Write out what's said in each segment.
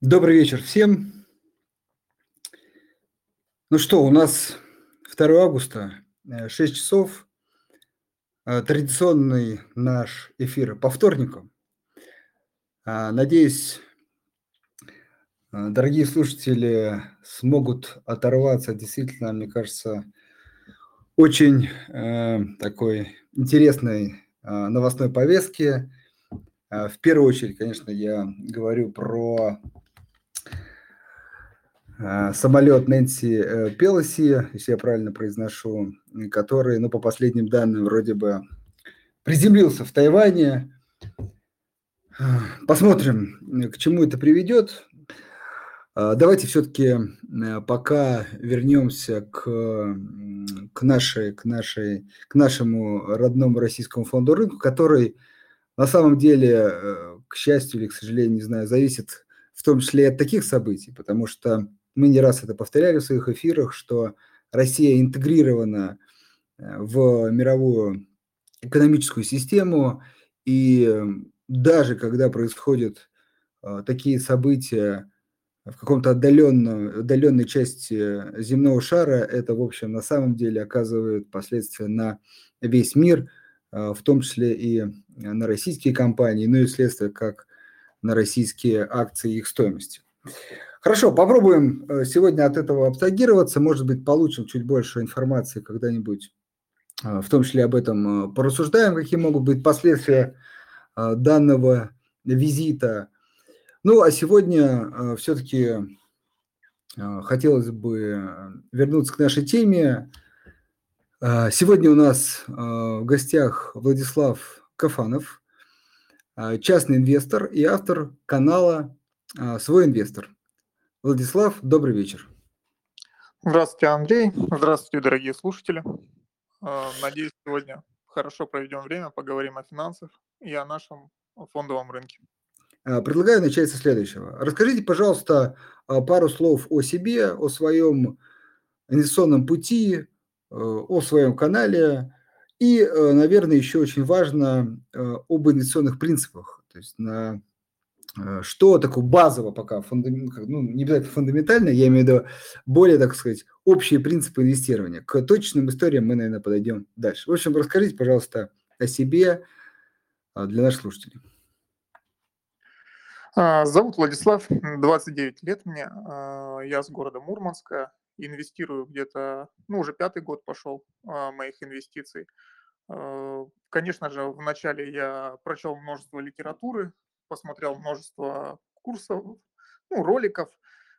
Добрый вечер всем. Ну что, у нас 2 августа, 6 э, часов. Э, традиционный наш эфир по вторникам. А, надеюсь, э, дорогие слушатели смогут оторваться действительно, мне кажется, очень такой интересной новостной повестки. В первую очередь, конечно, я говорю про самолет Нэнси э, Пелоси, если я правильно произношу, который, ну, по последним данным, вроде бы приземлился в Тайване. Посмотрим, к чему это приведет. А, давайте все-таки э, пока вернемся к, к, нашей, к, нашей, к нашему родному российскому фонду рынку, который на самом деле, э, к счастью или к сожалению, не знаю, зависит в том числе и от таких событий, потому что мы не раз это повторяли в своих эфирах, что Россия интегрирована э, в мировую экономическую систему, и даже когда происходят э, такие события в каком-то отдаленном, отдаленной части земного шара, это, в общем, на самом деле оказывает последствия на весь мир, э, в том числе и на российские компании, ну и следствие как на российские акции и их стоимости. Хорошо, попробуем э, сегодня от этого абстрагироваться. Может быть, получим чуть больше информации когда-нибудь, э, в том числе об этом э, порассуждаем, какие могут быть последствия данного визита. Ну, а сегодня все-таки хотелось бы вернуться к нашей теме. Сегодня у нас в гостях Владислав Кафанов, частный инвестор и автор канала «Свой инвестор». Владислав, добрый вечер. Здравствуйте, Андрей. Здравствуйте, дорогие слушатели. А, надеюсь, сегодня хорошо проведем время, поговорим о финансах и о нашем фондовом рынке. А, предлагаю начать со следующего. Расскажите, пожалуйста, а, пару слов о себе, о своем инвестиционном пути, о своем канале и, наверное, еще очень важно об инвестиционных принципах. То есть на Э, что такое базово пока, ну, не обязательно фундаментально, я имею в виду более, так сказать, общие принципы инвестирования. К точным историям мы, наверное, подойдем дальше. В общем, расскажите, пожалуйста, о себе а, для наших слушателей. А, зовут Владислав, 29 лет мне, а, я с города Мурманска, инвестирую где-то, ну, уже пятый год пошел моих инвестиций. Конечно же, вначале я прочел множество литературы, посмотрел множество курсов, ну, роликов,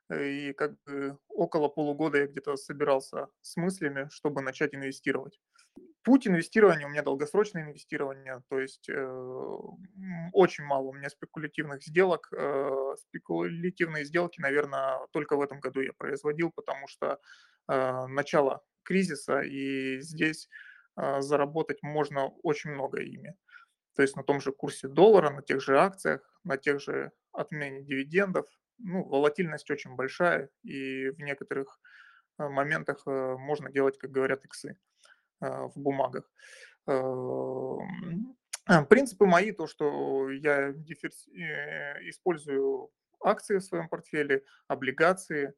э, и как бы около полугода я где-то собирался с мыслями, чтобы начать инвестировать. Путь инвестирования у меня долгосрочное инвестирование, то есть э, очень мало у меня спекулятивных сделок. Э, спекулятивные сделки, наверное, только в этом году я производил, потому что э, начало кризиса, и здесь э, заработать можно очень много ими то есть на том же курсе доллара, на тех же акциях, на тех же отмене дивидендов. Ну, волатильность очень большая, и в некоторых э, моментах э, можно делать, как говорят, иксы э, в бумагах. Принципы мои, то, что я использую акции в своем портфеле, облигации.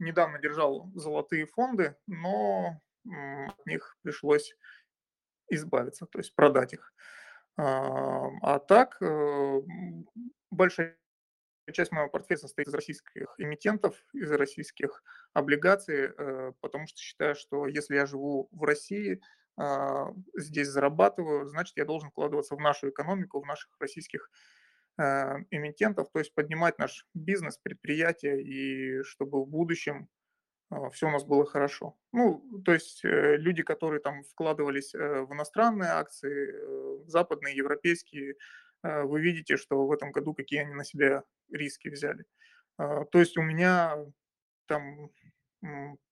Недавно держал золотые фонды, но от них пришлось избавиться, то есть продать их. А так, э, большая часть моего портфеля состоит из российских эмитентов, из российских облигаций, э, потому что считаю, что если я живу в России, а, здесь зарабатываю, значит, я должен вкладываться в нашу экономику, в наших российских э, эмитентов, то есть поднимать наш бизнес, предприятие, и чтобы в будущем а, все у нас было хорошо. Ну, то есть э, люди, которые там вкладывались э, в иностранные акции, э, западные, европейские, вы видите, что в этом году какие они на себя риски взяли. А, то есть у меня там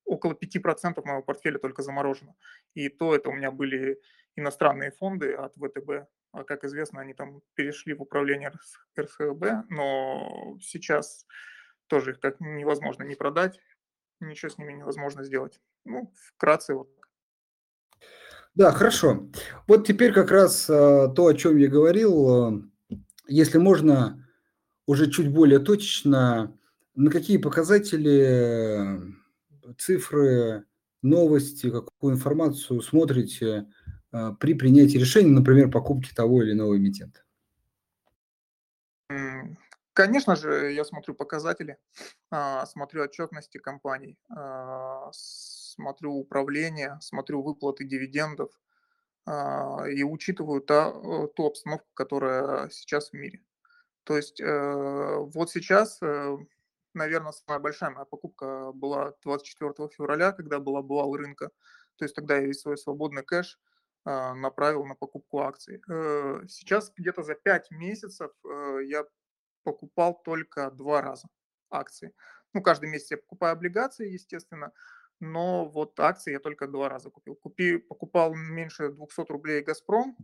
около 5% моего портфеля только заморожено. И то это у меня были иностранные фонды от ВТБ. А как известно, они там перешли в управление РСХБ, но сейчас тоже их так невозможно не продать ничего с ними невозможно сделать. Ну, вкратце вот. Да, хорошо. Вот теперь как раз э, то, о чем я говорил. Э, если можно, уже чуть более точечно, на какие показатели, цифры, новости, какую информацию смотрите при принятии решения, например, покупки того или иного эмитента? Конечно же, я смотрю показатели, а, смотрю отчетности компаний, а, смотрю управление, смотрю выплаты дивидендов и учитываю та, э, ту обстановку, которая сейчас в мире. То есть э, вот сейчас, э, наверное, самая большая моя покупка была 24 февраля, когда был обвал рынка. То есть тогда я весь свой свободный кэш а, направил на покупку акций. Сейчас где-то за 5 месяцев я покупал только два раза акции. Ну, каждый месяц я покупаю облигации, естественно, но вот акции я только два раза купил. Купи, покупал меньше 200 рублей «Газпром»,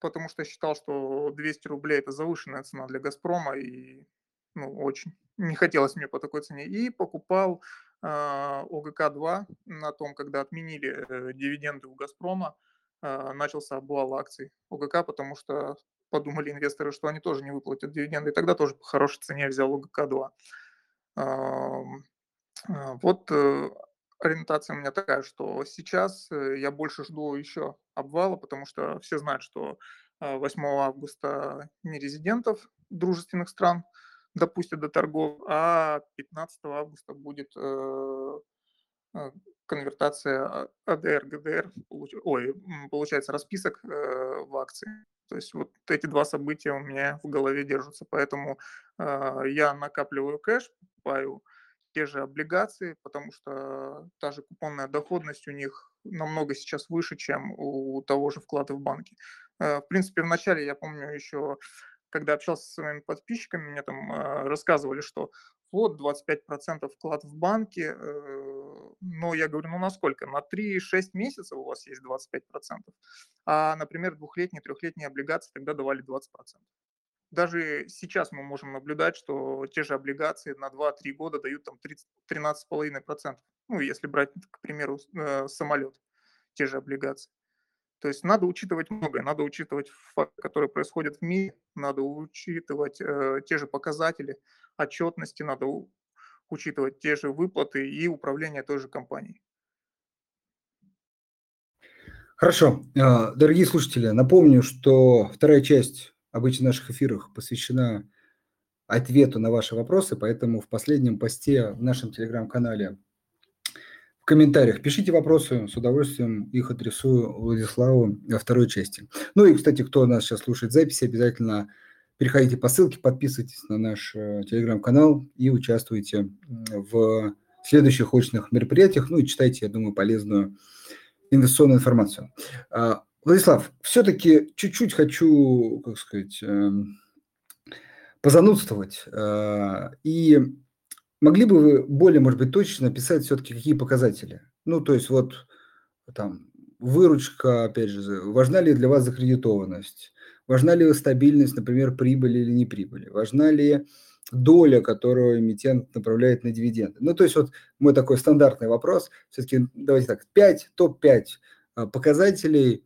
потому что считал, что 200 рублей – это завышенная цена для «Газпрома», и ну, очень не хотелось мне по такой цене. И покупал э, ОГК-2 на том, когда отменили э, дивиденды у «Газпрома», а, начался обвал акций ОГК, потому что подумали инвесторы, что они тоже не выплатят дивиденды, и тогда тоже по хорошей цене взял ОГК-2. А, вот э, ориентация у меня такая, что сейчас э, я больше жду еще обвала, потому что все знают, что 8 а, августа нерезидентов дружественных стран допустят до торгов, а 15 августа будет э, конвертация АДР, ГДР, ой, получается расписок э, в акции. То есть вот эти два события у меня в голове держатся, поэтому э, я накапливаю кэш, покупаю те же облигации, потому что та же купонная доходность у них намного сейчас выше, чем у того же вклада в банке. Э, в принципе, вначале, я помню, еще когда общался со своими подписчиками, мне там рассказывали, что вот 25% вклад в банке, э, но я говорю, ну насколько? На 3-6 месяцев у вас есть 25%, а, например, двухлетние, трехлетние облигации тогда давали 20%. Даже сейчас мы можем наблюдать, что те же облигации на 2-3 года дают там 13,5%. Ну, если брать, к примеру, э, самолет, те же облигации. То есть надо учитывать многое, надо учитывать факты, которые происходят в мире, надо учитывать э, те же показатели отчетности, надо у, учитывать те же выплаты и управление той же компанией. Хорошо. А, дорогие слушатели, напомню, что вторая часть обычно наших эфирах посвящена ответу на ваши вопросы, поэтому в последнем посте в нашем телеграм-канале комментариях пишите вопросы, с удовольствием их адресую Владиславу во второй части. Ну и, кстати, кто нас сейчас слушает записи, обязательно переходите по ссылке, подписывайтесь на наш э, телеграм-канал и участвуйте в следующих очных мероприятиях. Ну и читайте, я думаю, полезную инвестиционную информацию. А, Владислав, все-таки чуть-чуть хочу, как сказать, эм, позанудствовать э, и Могли бы вы более, может быть, точно написать все-таки, какие показатели? Ну, то есть вот там выручка, опять же, важна ли для вас закредитованность? Важна ли стабильность, например, прибыли или не прибыли? Важна ли доля, которую эмитент направляет на дивиденды? Ну, то есть вот мой такой стандартный вопрос. Все-таки давайте так, 5, топ-5 а, показателей –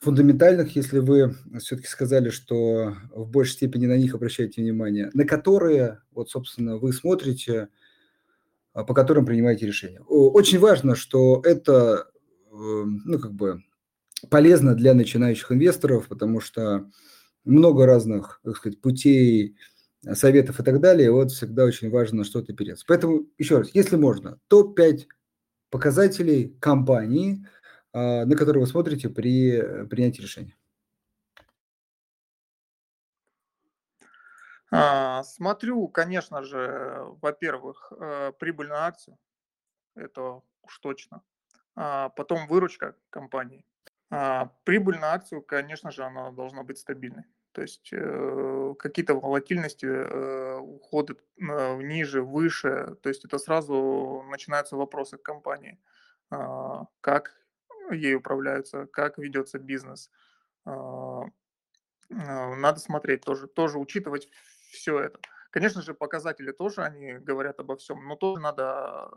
фундаментальных, если вы все-таки сказали, что в большей степени на них обращаете внимание, на которые, вот, собственно, вы смотрите, а, по которым принимаете решение. Очень важно, что это, эм, ну, как бы, полезно для начинающих инвесторов, потому что много разных, так сказать, путей, советов и так далее. Вот всегда очень важно что-то опереться. Поэтому, еще раз, если можно, топ-5 показателей компании – на которые вы смотрите при э, принятии решения? А, смотрю, конечно же, во-первых, э, прибыль на акцию, это уж точно. А потом выручка компании. Прибыль на акцию, конечно же, она должна быть стабильной. То есть э, какие-то волатильности, уходы ниже, выше. То есть это сразу начинаются вопросы к компании. Как ей управляются, как ведется бизнес. А, а, надо смотреть тоже, тоже учитывать все это. Конечно же, показатели тоже, они говорят обо всем, но тоже надо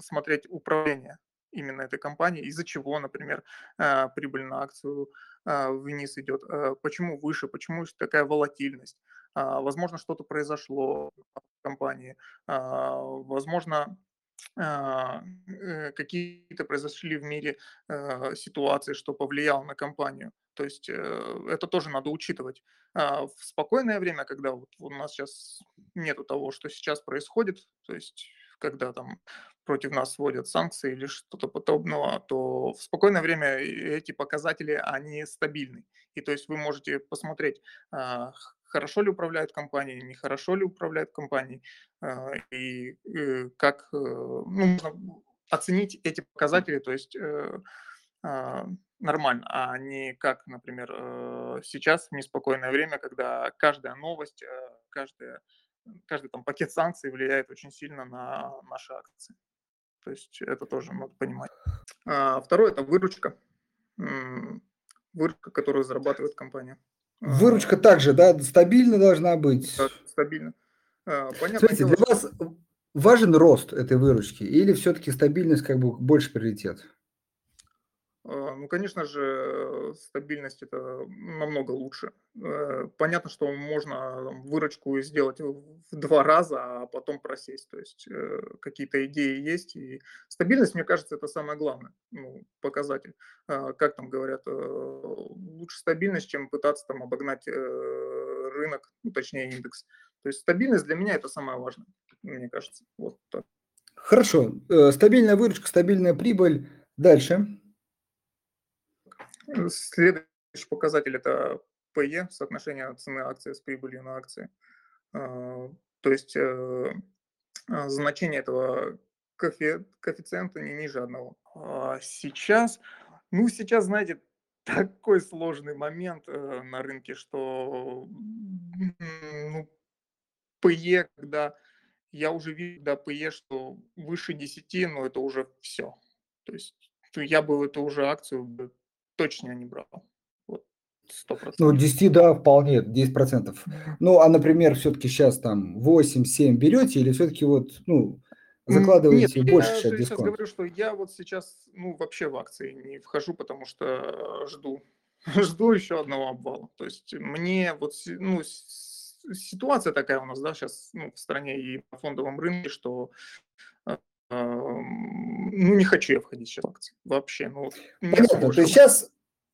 смотреть управление именно этой компании, из-за чего, например, а, прибыль на акцию вниз идет, почему выше, почему такая волатильность, возможно, что-то произошло в компании, возможно, э, какие-то произошли в мире э, ситуации, что повлияло на компанию. То есть э, это тоже надо учитывать. В спокойное время, когда вот у нас сейчас нету того, что сейчас происходит, то есть когда там против нас вводят санкции или что-то подобного, то в спокойное время эти показатели, они стабильны. И то есть вы можете посмотреть, хорошо ли управляют компанией, нехорошо ли управляют компанией, а, и э, как э, ну, можно оценить эти показатели, то есть э, а, нормально, а не как, например, сейчас в неспокойное время, когда каждая новость, каждая, каждый там пакет санкций влияет очень сильно на наши акции. То есть это тоже надо понимать. А второе – это выручка. Выручка, которую зарабатывает компания. Выручка также, да, стабильно должна быть. Стабильно. А, понятно. Смотрите, для вас важен рост этой выручки или все-таки стабильность как бы больше приоритет? А, ну, конечно же, стабильность это намного лучше. Э, понятно, что можно выручку сделать в два раза, а потом просесть. То есть э, какие-то идеи есть. И стабильность, мне кажется, это самое главное ну, показатель. А, как там говорят, э, лучше стабильность, чем пытаться там обогнать рынок, ну, точнее индекс. То есть стабильность для меня это самое важное, мне кажется. Вот так. Хорошо. Стабильная выручка, стабильная прибыль. Дальше. Следующий показатель – это PE, соотношение цены акции с прибылью на акции. А, то есть э, а, значение этого коэффициента не ниже одного. А сейчас, ну сейчас, знаете, такой сложный момент э, на рынке, что ну, PE, когда я уже вижу, да, PE, что выше 10, но это уже все. То есть я бы эту уже акцию точно не брал. Вот, 100%. Ну, 10, да, вполне, 10%. Ну, а, например, все-таки сейчас там 8-7 берете или все-таки вот, ну, закладываете Нет, больше я сейчас дисконт? сейчас говорю, что я вот сейчас, ну, вообще в акции не вхожу, потому что жду, жду еще одного обвала. То есть мне вот, ну, ситуация такая у нас, да, сейчас ну, в стране и на фондовом рынке, что ну, не хочу я входить сейчас в акции. Вообще. Ну, Понятно. То есть сейчас,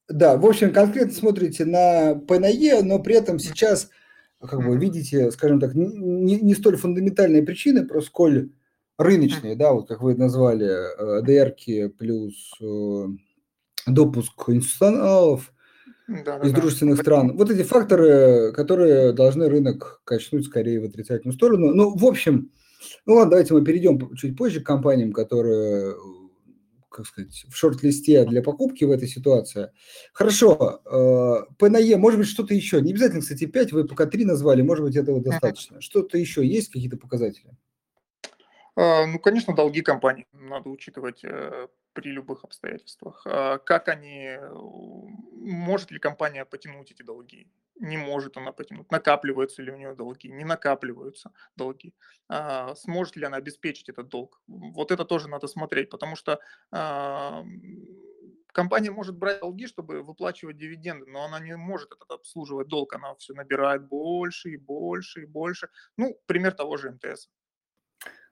да, в общем, конкретно смотрите на ПНЕ, но при этом сейчас, как бы, видите, скажем так, не, не столь фундаментальные причины, просто сколь рыночные, да, вот как вы назвали, э, ДРки плюс э, допуск институционалов да, из да, дружественных да. стран. Вот эти факторы, которые должны рынок качнуть скорее в отрицательную сторону. Ну, в общем, ну ладно, давайте мы перейдем чуть позже к компаниям, которые, как сказать, в шорт-листе для покупки в этой ситуации. Хорошо, э, ПНЕ, может быть, что-то еще. Не обязательно, кстати, 5, вы пока 3 назвали, может быть, этого достаточно. Что-то еще есть, какие-то показатели? А, ну, конечно, долги компании надо учитывать э, при любых обстоятельствах. А как они, может ли компания потянуть эти долги? Не может она потянуть. Накапливаются ли у нее долги? Не накапливаются долги. А сможет ли она обеспечить этот долг? Вот это тоже надо смотреть, потому что а, компания может брать долги, чтобы выплачивать дивиденды, но она не может этот обслуживать долг, она все набирает больше и больше и больше. Ну, пример того же МТС.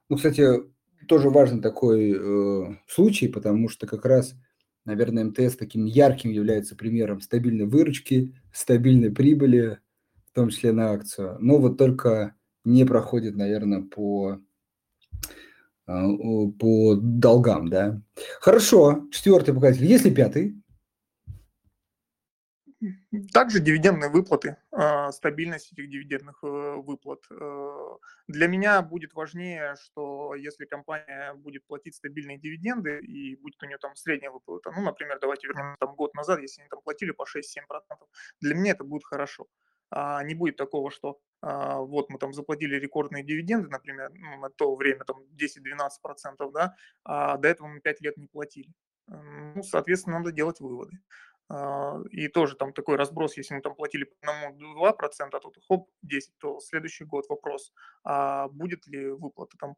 Ну, кстати, тоже важный такой э, случай, потому что как раз, наверное, МТС таким ярким является примером стабильной выручки, стабильной прибыли, в том числе на акцию. Но вот только не проходит, наверное, по, э, по долгам, да. Хорошо, четвертый показатель. Если пятый? Также дивидендные выплаты, а, стабильность этих дивидендных э, выплат. Э, для меня будет важнее, что если компания будет платить стабильные дивиденды и будет у нее там средняя выплата, ну, например, давайте вернем там год назад, если они там платили по 6-7%, для меня это будет хорошо. А не будет такого, что а, вот мы там заплатили рекордные дивиденды, например, ну, на то время там 10-12%, да, а до этого мы 5 лет не платили. Ну, соответственно, надо делать выводы. А, и тоже там такой разброс, если мы там платили по одному 2%, а тут хоп, 10, то следующий год вопрос, а будет ли выплата там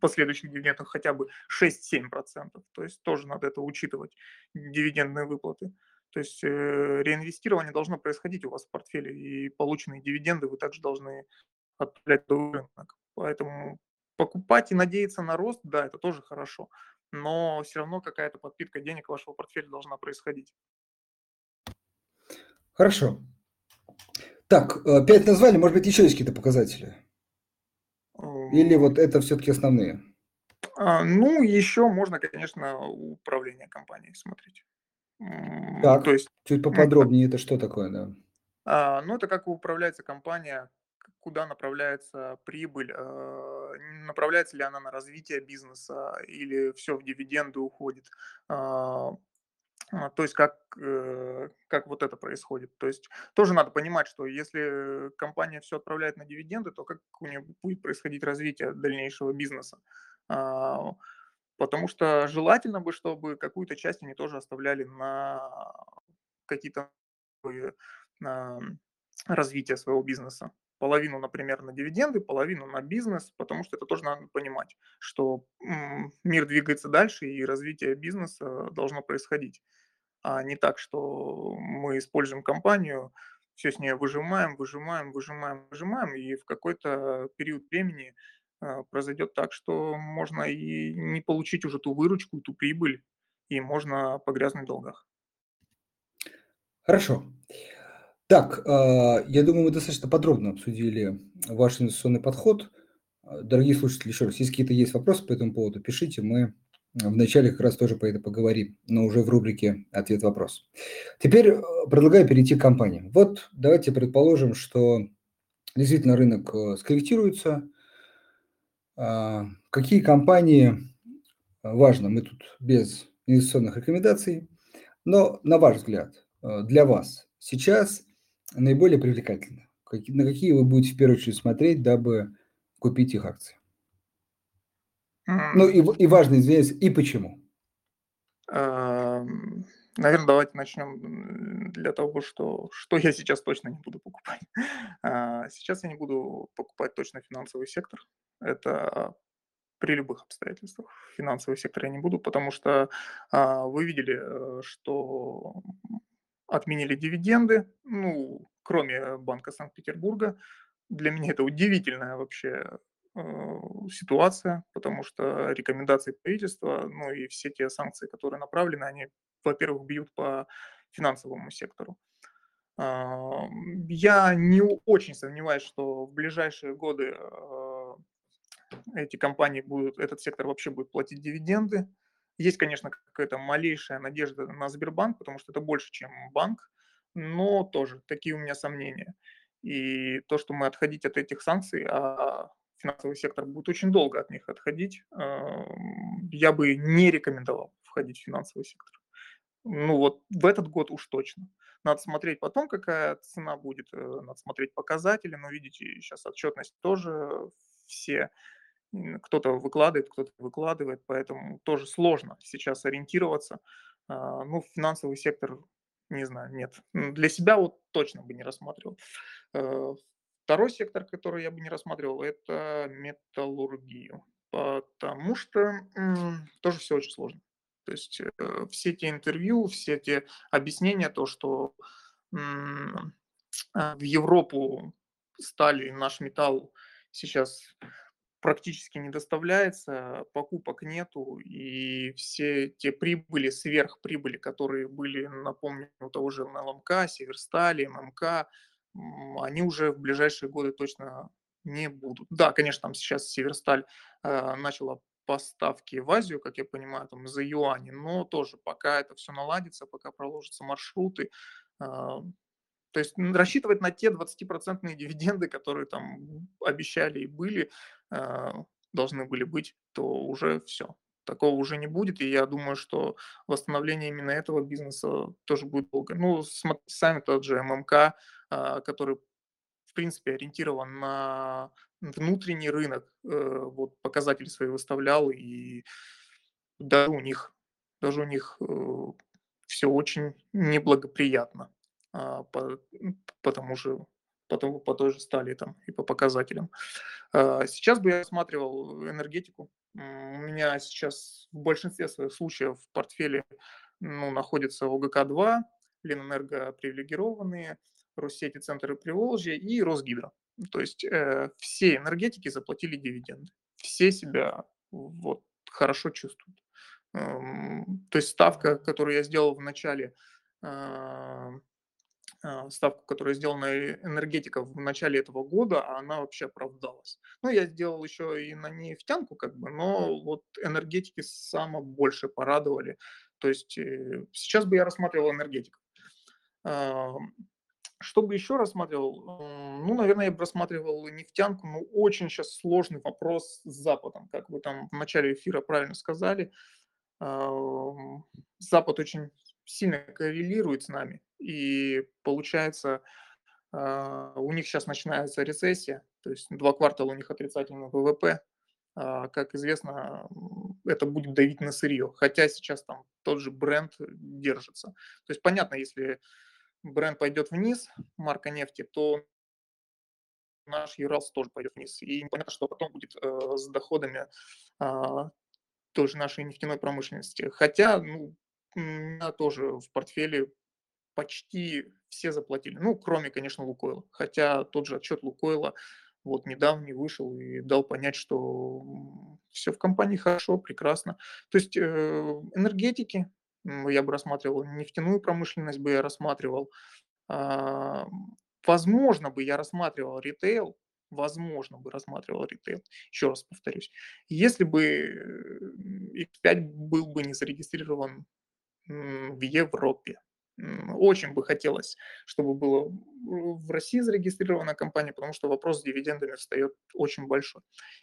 последующих дивидендов хотя бы 6-7%. То есть тоже надо это учитывать, дивидендные выплаты. То есть э, реинвестирование должно происходить у вас в портфеле, и полученные дивиденды вы также должны отправлять в рынок. Поэтому покупать и надеяться на рост, да, это тоже хорошо, но все равно какая-то подпитка денег вашего портфеля должна происходить. Хорошо. Так, 5 э, назвали, может быть, еще есть какие-то показатели? Или вот это все-таки основные? А, ну, еще можно, конечно, управление компанией смотреть. Так, То есть, чуть поподробнее, это что такое, да? А, ну, это как управляется компания, куда направляется прибыль, а, направляется ли она на развитие бизнеса или все в дивиденды уходит. А, то есть как, э, как вот это происходит. То есть тоже надо понимать, что если компания все отправляет на дивиденды, то как у нее будет происходить развитие дальнейшего бизнеса. А, потому что желательно бы, чтобы какую-то часть они тоже оставляли на какие-то развитие своего бизнеса. Половину, например, на дивиденды, половину на бизнес, потому что это тоже надо понимать, что мир двигается дальше и развитие бизнеса должно происходить а не так, что мы используем компанию, все с нее выжимаем, выжимаем, выжимаем, выжимаем, и в какой-то период времени а, произойдет так, что можно и не получить уже ту выручку, ту прибыль, и можно погрязнуть в долгах. Хорошо. Так, а, я думаю, мы достаточно подробно обсудили ваш инвестиционный подход. Дорогие слушатели, еще раз, если какие-то есть вопросы по этому поводу, пишите, мы Вначале как раз тоже по это поговорим, но уже в рубрике «Ответ-вопрос». Теперь э, предлагаю перейти к компаниям. Вот давайте предположим, что действительно рынок э, скорректируется. А, какие компании, э, важно, мы тут без инвестиционных рекомендаций, но на ваш взгляд, для вас сейчас наиболее привлекательны? На какие вы будете в первую очередь смотреть, дабы купить их акции? Ну и, и важно, извиняюсь, и почему? Наверное, давайте начнем для того, что, что я сейчас точно не буду покупать. А, сейчас я не буду покупать точно финансовый сектор. Это при любых обстоятельствах. Финансовый сектор я не буду, потому что а, вы видели, э, что отменили дивиденды, ну, кроме Банка Санкт-Петербурга. Для меня это удивительная вообще ситуация, потому что рекомендации правительства, ну и все те санкции, которые направлены, они, во-первых, бьют по финансовому сектору. А, я не очень сомневаюсь, что в ближайшие годы э, эти компании будут, этот сектор вообще будет платить дивиденды. Есть, конечно, какая-то малейшая надежда на Сбербанк, потому что это больше, чем банк, но тоже такие у меня сомнения. И то, что мы отходить от этих санкций, а финансовый сектор будет очень долго от них отходить, я бы не рекомендовал входить в финансовый сектор. Ну вот в этот год уж точно. Надо смотреть потом, какая цена будет, э, надо смотреть показатели, но видите, сейчас отчетность тоже все, кто-то выкладывает, кто-то выкладывает, поэтому тоже сложно сейчас ориентироваться. А, ну, финансовый сектор, не знаю, нет. Для себя вот точно бы не рассматривал. Второй сектор, который я бы не рассматривал, это металлургию, потому что тоже все очень сложно. То есть э, все эти интервью, все эти объяснения, то, что а, в Европу стали наш металл сейчас практически не доставляется, покупок нету, и все те прибыли, сверхприбыли, которые были, напомню, у того же НЛМК, Северстали, ММК, они уже в ближайшие годы точно не будут. Да, конечно, там сейчас Северсталь э, начала поставки в Азию, как я понимаю, там за юани, но тоже пока это все наладится, пока проложатся маршруты, э, то есть рассчитывать на те 20% дивиденды, которые там обещали и были, э, должны были быть, то уже все. Такого уже не будет, и я думаю, что восстановление именно этого бизнеса тоже будет долго. Ну, сами тот же ММК, а, который, в принципе, ориентирован на внутренний рынок, э, вот показатели свои выставлял, и даже у них, даже у них э, все очень неблагоприятно а, по, по тому же по, тому, по той же стали там и по показателям. А, сейчас бы я рассматривал энергетику. У меня сейчас в большинстве своих случаев в портфеле ну, находится ОГК-2, Ленэнерго привилегированные, Россети Центры Приволжья и Росгидро. То есть э, все энергетики заплатили дивиденды. Все себя вот хорошо чувствуют. Эм, то есть ставка, которую я сделал в начале а, ставку, которая сделана энергетика в начале этого года, а она вообще оправдалась. Ну, я сделал еще и на нефтянку, как бы, но вот энергетики само больше порадовали. То есть э, сейчас бы я рассматривал энергетику. Что бы еще рассматривал? Ну, наверное, я бы рассматривал нефтянку, но очень сейчас сложный вопрос с Западом. Как вы там в начале эфира правильно сказали, Запад очень сильно коррелирует с нами. И получается, а, у них сейчас начинается рецессия, то есть два квартала у них отрицательный ВВП. А, как известно, это будет давить на сырье. Хотя сейчас там тот же бренд держится. То есть понятно, если бренд пойдет вниз, марка нефти, то наш Юралс тоже пойдет вниз. И понятно, что потом будет э, с доходами э, тоже нашей нефтяной промышленности. Хотя, ну, меня тоже в портфеле почти все заплатили. Ну, кроме, конечно, Лукойла. Хотя тот же отчет Лукойла вот недавно вышел и дал понять, что все в компании хорошо, прекрасно. То есть э, энергетики, я бы рассматривал, нефтяную промышленность бы я рассматривал. А, возможно бы я рассматривал ритейл, возможно бы рассматривал ритейл. Еще раз повторюсь. Если бы X5 был бы не зарегистрирован в Европе. Очень бы хотелось, чтобы было в России зарегистрирована компания, потому что вопрос с дивидендами встает очень большой.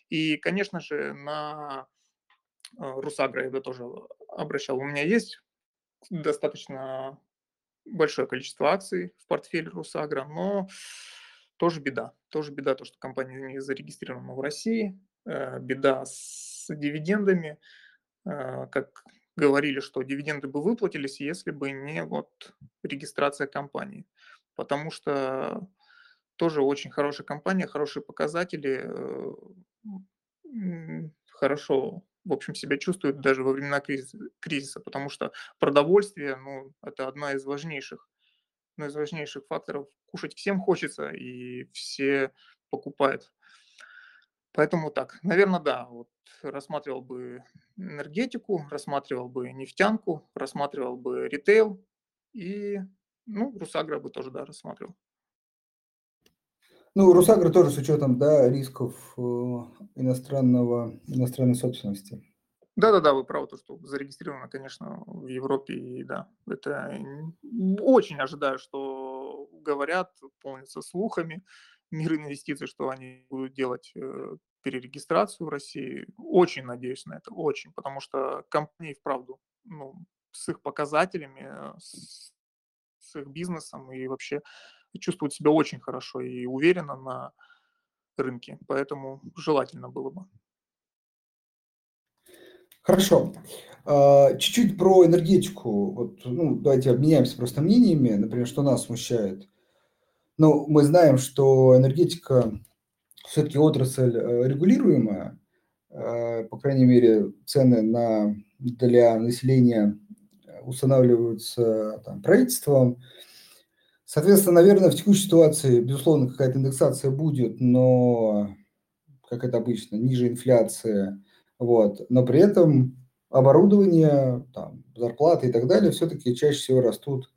И, конечно же, на а, Русагра я бы тоже обращал. У меня есть достаточно большое количество акций в портфеле Русагра, но тоже беда. Тоже беда то, что компания не зарегистрирована в России. Э, беда с дивидендами. Э, как говорили, что дивиденды бы выплатились, если бы не вот регистрация компании. Потому что тоже очень хорошая компания, хорошие показатели, э, хорошо, в общем, себя чувствует даже во времена кризиса, потому что продовольствие, ну, это одна из важнейших, одна из важнейших факторов. Кушать всем хочется, и все покупают. Поэтому так, наверное, да, вот рассматривал бы энергетику, рассматривал бы нефтянку, рассматривал бы ритейл и, ну, Русагра бы тоже, да, рассматривал. Ну, Русагра тоже с учетом, да, рисков э, иностранного, иностранной собственности. Да-да-да, вы правы, то, что зарегистрировано, конечно, в Европе, и да, это очень ожидаю, что говорят, полнится слухами, мир инвестиций, что они будут делать э, перерегистрацию в России. Очень надеюсь на это, очень, потому что компании, вправду, ну, с их показателями, с, с их бизнесом и вообще чувствуют себя очень хорошо и уверенно на рынке, поэтому желательно было бы. Хорошо. А, чуть-чуть про энергетику. Вот, ну, давайте обменяемся просто мнениями, например, что нас смущает. Ну, мы знаем, что энергетика все-таки отрасль э, регулируемая, э, по крайней мере, цены на, для населения устанавливаются там, правительством. Соответственно, наверное, в текущей ситуации, безусловно, какая-то индексация будет, но, как это обычно, ниже инфляции. Вот. Но при этом оборудование, там, зарплаты и так далее все-таки чаще всего растут э,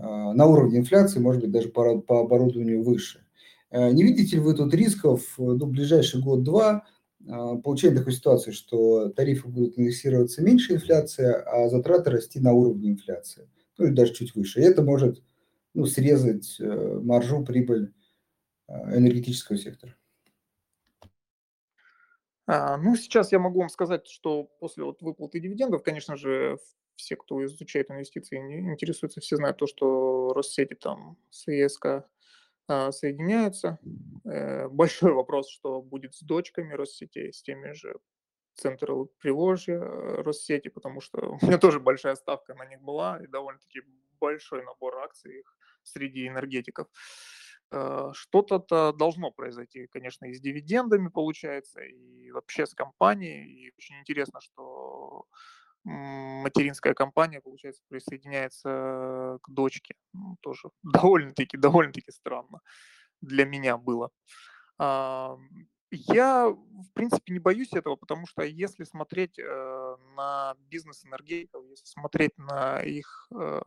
на уровне инфляции, может быть, даже по, по оборудованию выше. Э, не видите ли вы тут рисков э, ну, в ближайший год-два э, получения такой ситуации, что тарифы будут индексироваться меньше инфляции, а затраты расти на уровне инфляции, ну или даже чуть выше. И это может ну, срезать маржу, прибыль энергетического сектора. А, ну, сейчас я могу вам сказать, что после вот выплаты дивидендов, конечно же, все, кто изучает инвестиции, интересуются, все знают то, что Россети там с ЕСК а, соединяются. Э, большой вопрос, что будет с дочками Россетей, с теми же Центр Приволжья э, Россети, потому что у меня тоже большая ставка на них была и довольно-таки большой набор акций их среди энергетиков. Э, что-то должно произойти, конечно, и с дивидендами получается, и вообще с компанией. И очень интересно, что материнская компания, получается, присоединяется к дочке. Ну, тоже довольно-таки, довольно-таки странно для меня было. Я, в принципе, не боюсь этого, потому что если смотреть э, на бизнес энергетиков, если смотреть на их э,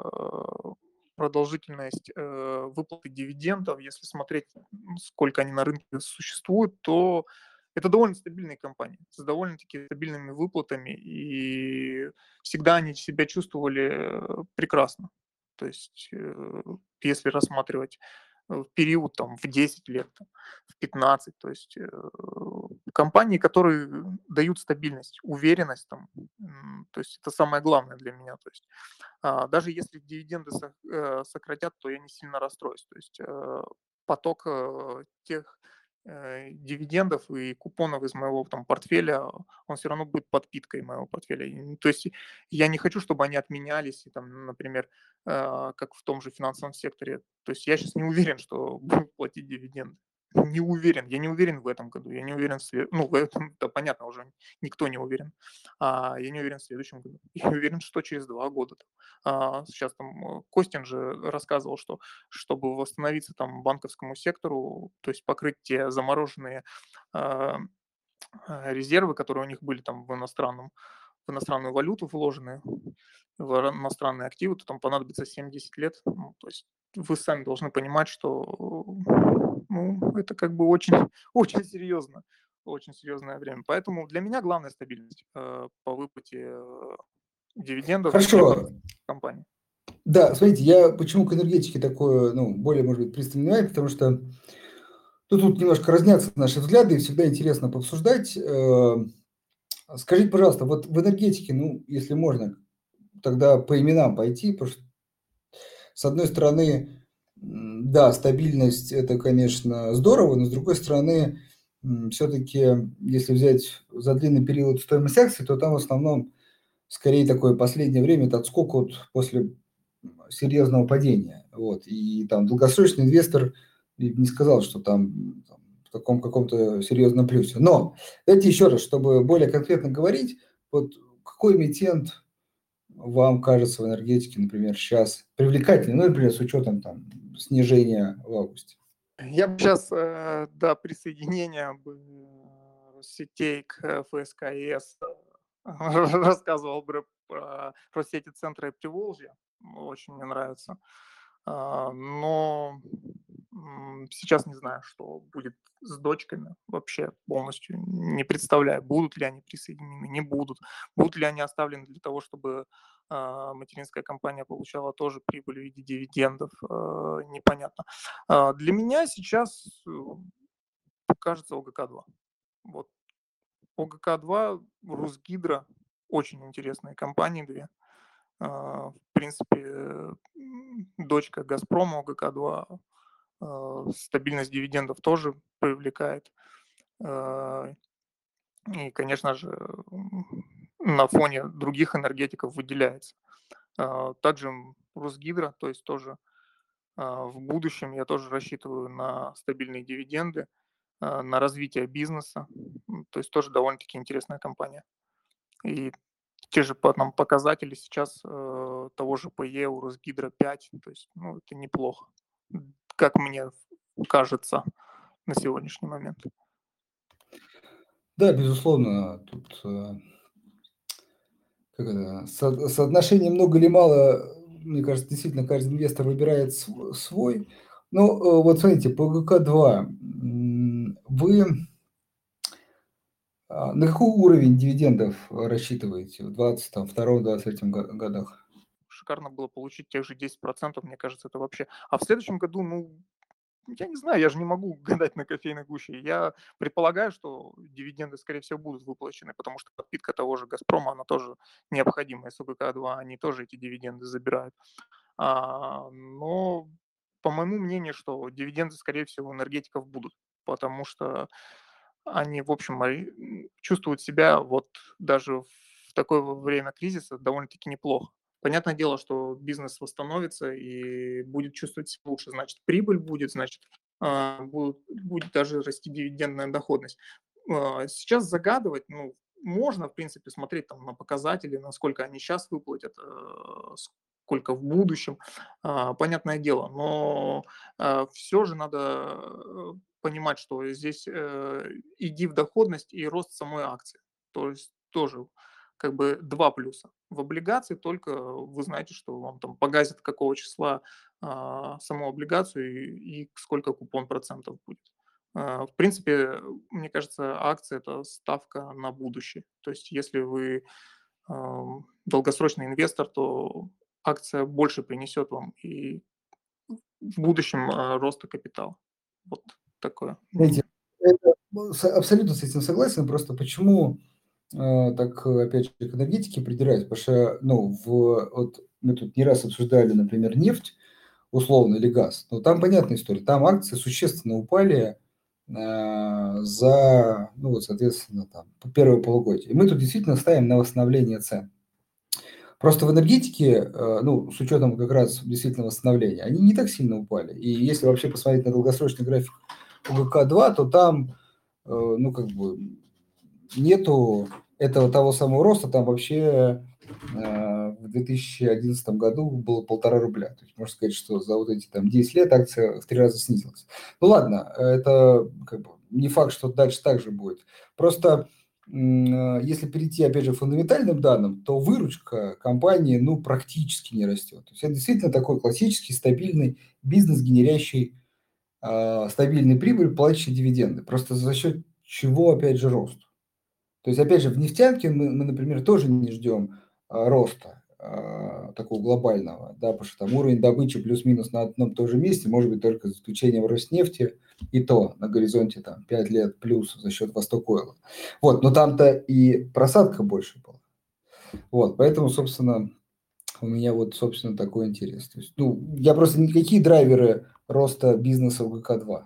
продолжительность э, выплаты дивидендов, если смотреть, сколько они на рынке существуют, то это довольно стабильные компании с довольно-таки стабильными выплатами, и всегда они себя чувствовали прекрасно. То есть, если рассматривать в период там, в 10 лет, в 15. То есть э, компании, которые дают стабильность, уверенность, там, то есть это самое главное для меня. То есть э, даже если дивиденды со, э, сократят, то я не сильно расстроюсь. То есть э, поток э, тех э, дивидендов и купонов из моего там портфеля, он все равно будет подпиткой моего портфеля. То есть я не хочу, чтобы они отменялись, и там, например, э, как в том же финансовом секторе. То есть я сейчас не уверен, что будут платить дивиденды не уверен, я не уверен в этом году, я не уверен в след... ну, в этом, да, понятно, уже никто не уверен, а, я не уверен в следующем году, я уверен, что через два года. А, сейчас там э, Костин же рассказывал, что чтобы восстановиться там банковскому сектору, то есть покрыть те замороженные а, а резервы, которые у них были там в иностранном, в иностранную валюту вложены, в иностранные активы, то там понадобится 70 лет. Ну, то есть вы сами должны понимать, что ну, это как бы очень, очень серьезно, очень серьезное время. Поэтому для меня главная стабильность э, по выплате э, дивидендов Хорошо. компании. Да, смотрите, я почему к энергетике такое, ну, более, может быть, пристально потому что ну, тут немножко разнятся наши взгляды, и всегда интересно пообсуждать. Э, скажите, пожалуйста, вот в энергетике, ну, если можно, тогда по именам пойти, потому что, с одной стороны, да, стабильность – это, конечно, здорово, но, с другой стороны, все-таки, если взять за длинный период стоимость акций, то там в основном скорее такое последнее время это отскок вот после серьезного падения. Вот. И там долгосрочный инвестор не сказал, что там, там в таком каком-то серьезном плюсе. Но, давайте еще раз, чтобы более конкретно говорить, вот какой эмитент вам кажется в энергетике, например, сейчас привлекательный, ну, например, с учетом там снижения в августе? Я бы сейчас э, до присоединения сетей к ФСКС рассказывал бы про Россети Центра и Приволжья. Очень мне нравится. А, но сейчас не знаю, что будет с дочками. Вообще полностью не представляю, будут ли они присоединены, не будут. Будут ли они оставлены для того, чтобы а, материнская компания получала тоже прибыль в виде дивидендов, а, непонятно. Для меня сейчас э, кажется ОГК-2. Вот ОГК-2, Русгидро, очень интересные компании две. Принципе, дочка Газпрома ОГК-2 а, стабильность дивидендов тоже привлекает. А, и, конечно же, на фоне других энергетиков выделяется. А, также Русгидро, то есть тоже в будущем я тоже рассчитываю на стабильные дивиденды, на развитие бизнеса. То есть тоже довольно-таки интересная компания. И те же нам показатели сейчас э, того же ПЕ у Росгидро 5, то есть ну, это неплохо как мне кажется на сегодняшний момент. Да, безусловно, тут э, как это, со, соотношение много или мало, мне кажется, действительно каждый инвестор выбирает свой. Но э, вот смотрите, по ГК-2 вы на какой уровень дивидендов рассчитываете в 2022-2023 годах? шикарно было получить тех же 10%, мне кажется, это вообще... А в следующем году, ну, я не знаю, я же не могу гадать на кофейной гуще. Я предполагаю, что дивиденды, скорее всего, будут выплачены, потому что подпитка того же «Газпрома», она тоже необходима, СУГК-2, они тоже эти дивиденды забирают. А, но, по моему мнению, что дивиденды, скорее всего, у энергетиков будут, потому что они, в общем, чувствуют себя вот даже в такое время кризиса довольно-таки неплохо. Понятное дело, что бизнес восстановится и будет чувствовать себя лучше. Значит, прибыль будет, значит, а, будет, будет даже расти дивидендная доходность. А, сейчас загадывать, ну, можно, в принципе, смотреть там на показатели, насколько они сейчас выплатят, э, сколько в будущем, а, понятное дело, но а, все же надо э, понимать, что здесь э, иди в доходность и рост самой акции. То есть тоже как бы два плюса. В облигации только вы знаете, что вам там погасят какого числа а, саму облигацию и, и сколько купон процентов будет. В принципе, мне кажется, акция – это ставка на будущее. То есть если вы долгосрочный инвестор, то акция больше принесет вам и в будущем а, роста капитала. Вот такое. Знаете, ну, абсолютно с этим согласен. Просто почему так, опять же, к энергетике придираюсь? Потому что, ну, в, вот мы тут не раз обсуждали, например, нефть, условно, или газ. Но там понятная история. Там акции существенно упали Э, за, ну вот, соответственно, там, первое полугодие. И мы тут действительно ставим на восстановление цен. Просто в энергетике, э, ну, с учетом как раз действительно восстановления, они не так сильно упали. И если вообще посмотреть на долгосрочный график УГК-2, то там, э, ну, как бы, нету этого того самого роста, там вообще в 2011 году было полтора рубля. То есть можно сказать, что за вот эти там 10 лет акция в три раза снизилась. Ну ладно, это как бы не факт, что дальше так же будет. Просто если перейти, опять же, к фундаментальным данным, то выручка компании, ну, практически не растет. То есть это действительно такой классический, стабильный бизнес, генерящий э, стабильный прибыль, платящий дивиденды. Просто за счет чего, опять же, рост. То есть, опять же, в нефтянке мы, мы например, тоже не ждем а, роста а, такого глобального, да, потому что там уровень добычи плюс-минус на одном и том же месте, может быть, только за исключением Роснефти, и то на горизонте там 5 лет плюс за счет Восток Ойла. Вот, но там-то и просадка больше была. Вот, поэтому, собственно, у меня вот, собственно, такой интерес. То есть, ну, я просто никакие драйверы роста бизнеса в ГК-2.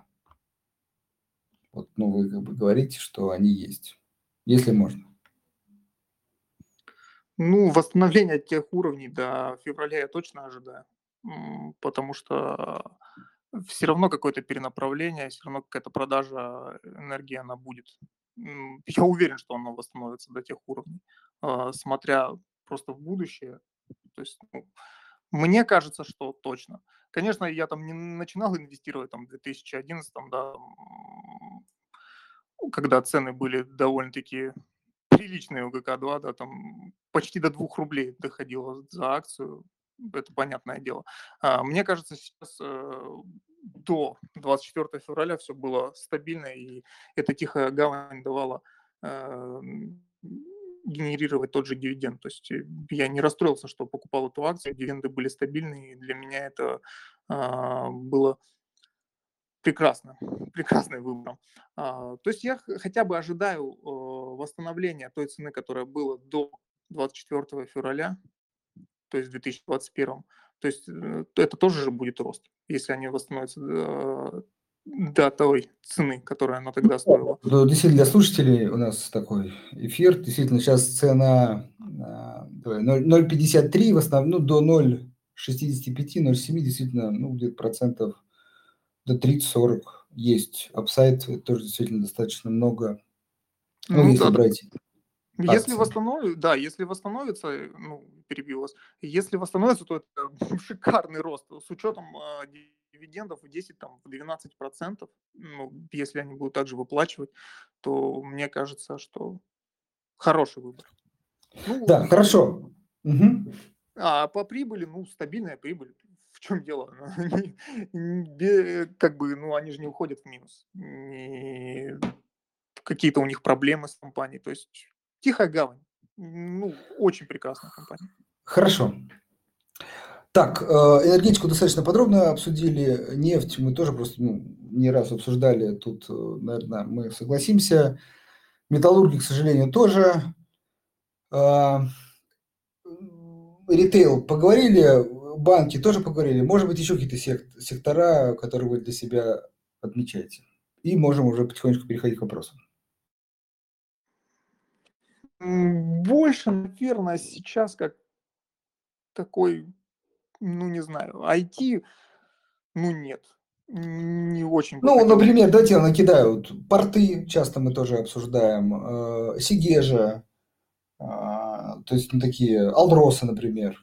Вот, ну, вы как бы говорите, что они есть, если можно. Ну, восстановление тех уровней до февраля я точно ожидаю, потому что все равно какое-то перенаправление, все равно какая-то продажа энергии она будет. Я уверен, что она восстановится до тех уровней, а, смотря просто в будущее. То есть, ну, мне кажется, что точно. Конечно, я там не начинал инвестировать там в 2011, да, когда цены были довольно-таки приличные у ГК-2, да, там почти до 2 рублей доходило за акцию, это понятное дело. А, мне кажется, сейчас э, до 24 февраля все было стабильно, и эта тихая гавань давала э, генерировать тот же дивиденд. То есть э, я не расстроился, что покупал эту акцию, дивиденды были стабильные, и для меня это а, было прекрасно, прекрасный выбор. А, то есть я хотя бы ожидаю восстановления той цены, которая была до 24 февраля, то есть в 2021. То есть э, это тоже же будет рост, если они восстановятся до, до той цены, которая она тогда стоила. Ну, действительно, для слушателей у нас такой эфир. Действительно, сейчас цена 0,53 в основном, ну, до 0,65, 0,7, действительно, ну, где-то процентов до 30-40 есть апсайд, тоже действительно достаточно много. Ну, ну если да, брать если восстановится, да, если восстановится, ну, перебил вас, если восстановится, то это шикарный рост с учетом э, дивидендов в 10, там, в 12 процентов, ну, если они будут также выплачивать, то мне кажется, что хороший выбор. Ну, да, хорошо. Угу. А по прибыли, ну, стабильная прибыль. В чем дело? как бы, ну, они же не уходят в минус. Какие-то у них проблемы с компанией. То есть Тихая гавань. Ну, очень прекрасная компания. Хорошо. Так, э, энергетику достаточно подробно обсудили. Нефть мы тоже просто ну, не раз обсуждали. Тут, э, наверное, мы согласимся. Металлурги, к сожалению, тоже. Э, ритейл поговорили, банки тоже поговорили. Может быть, еще какие-то сектора, которые вы для себя отмечаете. И можем уже потихонечку переходить к вопросам. Больше, наверное, сейчас как такой, ну, не знаю, IT, ну, нет. Не очень. Ну, например, давайте я накидаю. Порты часто мы тоже обсуждаем. Э, Сигежа, а, то есть ну, такие Алдросы, например,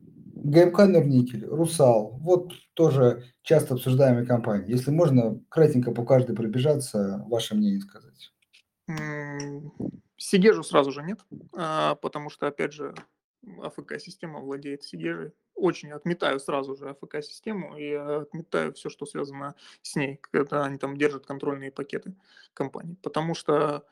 ГМК Норникель, Русал, вот тоже часто обсуждаемые компании. Если можно, кратенько по каждой пробежаться, ваше мнение сказать. Сигежу сразу же нет, а, потому что, опять же, АФК-система владеет Сигежей. Очень отметаю сразу же АФК-систему и отметаю все, что связано с ней, когда они там держат контрольные пакеты компании. Потому что,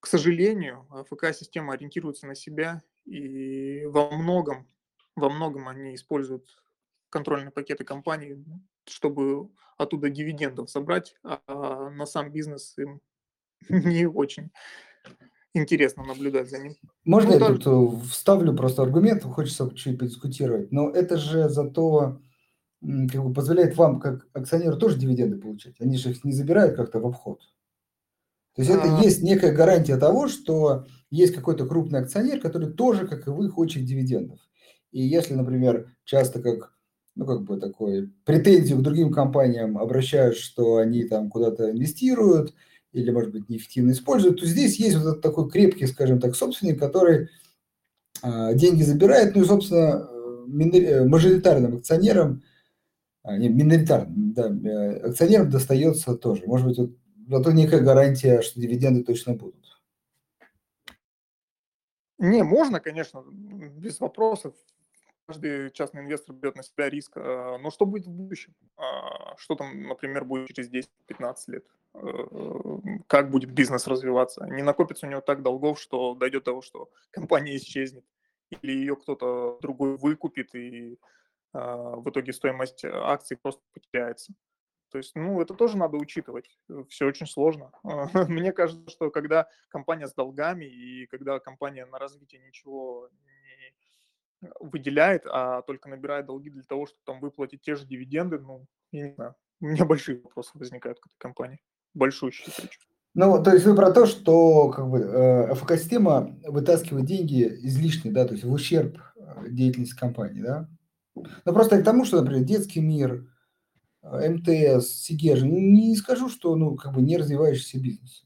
к сожалению, АФК-система ориентируется на себя, и во многом, во многом они используют контрольные пакеты компании, чтобы оттуда дивидендов собрать, а на сам бизнес им не очень интересно наблюдать за ним. Можно ну, я даже... тут э, вставлю просто аргумент, хочется чуть подискутировать, но это же зато как бы позволяет вам, как акционеру, тоже дивиденды получать. Они же их не забирают как-то в обход. То есть а... это есть некая гарантия того, что есть какой-то крупный акционер, который тоже, как и вы, хочет дивидендов. И если, например, часто как ну, как бы такой претензию к другим компаниям обращают, что они там куда-то инвестируют, или, может быть, неэффективно используют, то здесь есть вот этот такой крепкий, скажем так, собственник, который э, деньги забирает, ну и, собственно, э, мажоритарным акционерам, а, не, миноритарным, да, э, акционерам достается тоже. Может быть, вот, зато некая гарантия, что дивиденды точно будут. Не, можно, конечно, без вопросов каждый частный инвестор берет на себя риск. А, но что будет в будущем? А, что там, например, будет через 10-15 лет? Э, как будет бизнес развиваться? Не накопится у него так долгов, что дойдет до того, что компания исчезнет, или ее кто-то другой выкупит, и а, в итоге стоимость акций просто потеряется. То есть, ну, это тоже надо учитывать. Все очень сложно. Мне кажется, что когда компания с долгами и когда компания на развитие ничего выделяет, а только набирает долги для того, чтобы там выплатить те же дивиденды, ну, я не знаю, у меня большие вопросы возникают к этой компании. Большущие причем. Ну, то есть вы про то, что как бы э, ФК-система вытаскивает деньги излишне, да, то есть в ущерб э, деятельности компании, да? Ну, просто к тому, что, например, детский мир, э, МТС, Сигежи, ну, не скажу, что, ну, как бы не развивающийся бизнес.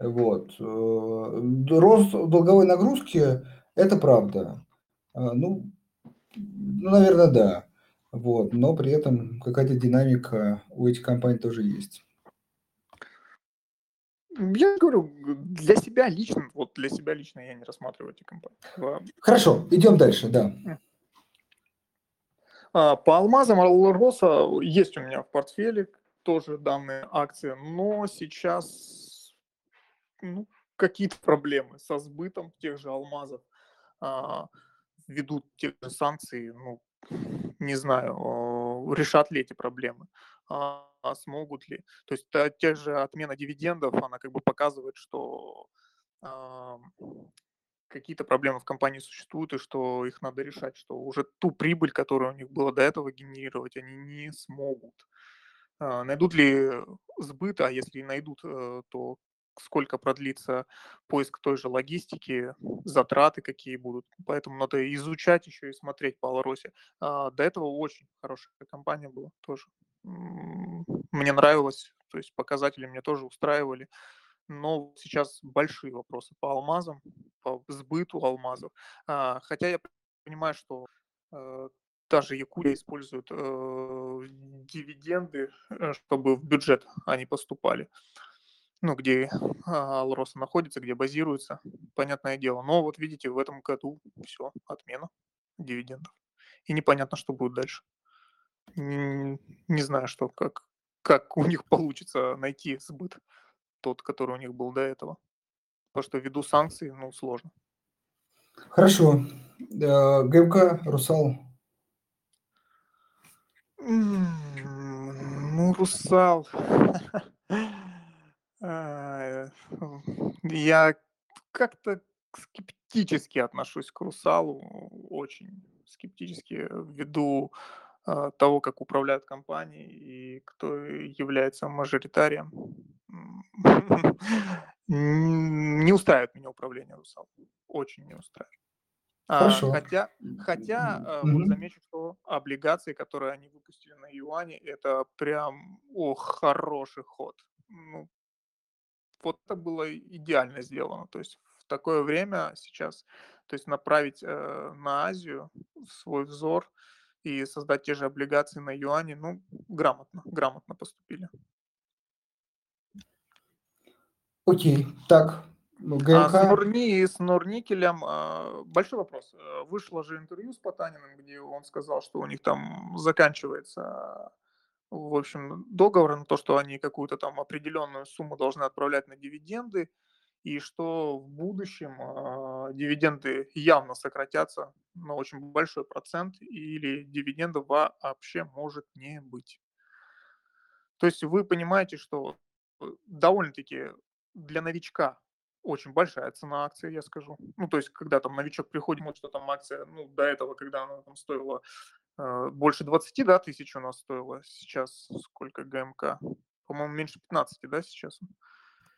Вот. Рост долговой нагрузки – это правда. Ну, ну, наверное, да. Вот. Но при этом какая-то динамика у этих компаний тоже есть. Я говорю, для себя лично, вот для себя лично я не рассматриваю эти компании. Хорошо, идем дальше, да. А, по алмазам Алроса есть у меня в портфеле тоже данные акции, но сейчас ну, какие-то проблемы со сбытом тех же алмазов. А, введут те же санкции, ну, не знаю, решат ли эти проблемы, а, а смогут ли. То есть та, те же отмена дивидендов, она как бы показывает, что а, какие-то проблемы в компании существуют и что их надо решать, что уже ту прибыль, которая у них была до этого генерировать, они не смогут. А, найдут ли сбыт, а если найдут, э, то сколько продлится поиск той же логистики, затраты какие будут. Поэтому надо изучать еще и смотреть по Алросе. А, до этого очень хорошая компания была тоже. Мне нравилось, то есть показатели мне тоже устраивали. Но сейчас большие вопросы по алмазам, по сбыту алмазов. А, хотя я понимаю, что э, даже Якутия использует э, дивиденды, э, чтобы в бюджет они поступали ну, где Алроса находится, где базируется, понятное дело. Но вот видите, в этом году все, отмена дивидендов. И непонятно, что будет дальше. Не, знаю, что, как, как у них получится найти сбыт, тот, который у них был до этого. Потому что ввиду санкций, ну, сложно. Хорошо. Э, ГМК, Русал. Ну, Русал. А, я как-то скептически отношусь к Русалу, очень скептически ввиду того, как управляют компании и кто является мажоритарием. Не устраивает меня управление Русал. Очень не устраивает. А, Хорошо. хотя, хотя mm-hmm. вот замечу, что облигации, которые они выпустили на юане, это прям о, хороший ход. Ну, вот это было идеально сделано. То есть такое время сейчас, то есть направить э, на Азию свой взор и создать те же облигации на юане, ну, грамотно, грамотно поступили. Окей, так, ну, А с Нурни и с Нурникелем а, большой вопрос. Э, вышло же интервью с Потаниным, где он сказал, что у них там заканчивается, в общем, договор на то, что они какую-то там определенную сумму должны отправлять на дивиденды, и что в будущем э, дивиденды явно сократятся на очень большой процент, или дивидендов вообще может не быть. То есть вы понимаете, что э, довольно-таки для новичка очень большая цена акции, я скажу. Ну, то есть, когда там новичок приходит, вот что там акция, ну, до этого, когда она там стоила э, больше 20, да, тысяч у нас стоила, сейчас сколько ГМК? По-моему, меньше 15, да, сейчас?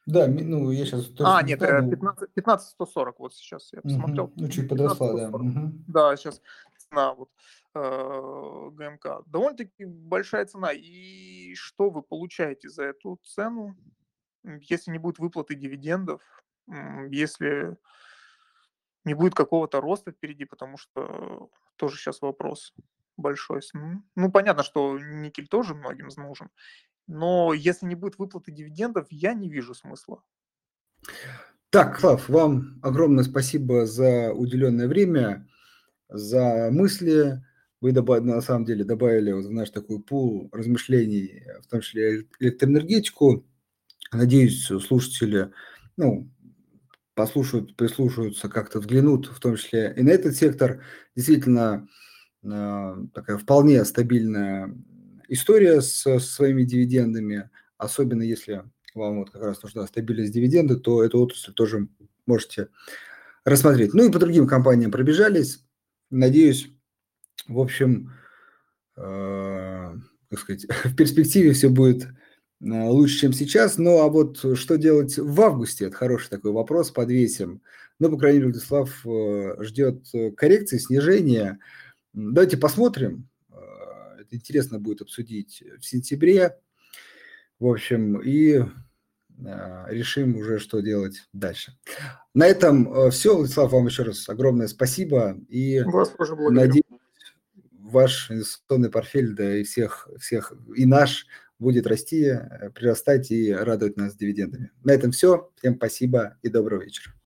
Да, ну, я сейчас... А, нет, не 15, 15 140, вот сейчас я посмотрел. Угу. Ну, чуть подросла, да. Угу. Да, сейчас цена вот э, ГМК. Довольно-таки большая цена. И что вы получаете за эту цену, если не будет выплаты дивидендов, если не будет какого-то роста впереди, потому что тоже сейчас вопрос большой. Ну, понятно, что никель тоже многим нужен, но если не будет выплаты дивидендов, я не вижу смысла. Так, Клав, вам огромное спасибо за уделенное время, за мысли. Вы на самом деле добавили вот в наш такой пул размышлений, в том числе электроэнергетику. Надеюсь, слушатели ну, послушают, прислушаются, как-то взглянут, в том числе и на этот сектор. Действительно, э, такая вполне стабильная история со своими дивидендами, особенно если вам вот как раз нужна стабильность дивиденда, то эту отрасль тоже можете рассмотреть. Ну и по другим компаниям пробежались. Надеюсь, в общем, э, как сказать, в перспективе все будет Э, лучше, чем сейчас. Ну, а вот что делать в августе? Это хороший такой вопрос, подвесим. Ну, по крайней мере, Владислав э, ждет э, коррекции, снижения. Давайте посмотрим. Это интересно будет обсудить в сентябре. В общем, и решим уже, что делать дальше. На этом все. Владислав, вам еще раз огромное спасибо. И Вас тоже надеюсь, ваш инвестиционный портфель, да и всех, всех, и наш будет расти, э, прирастать и радовать нас дивидендами. На этом все. Всем спасибо и доброго вечера.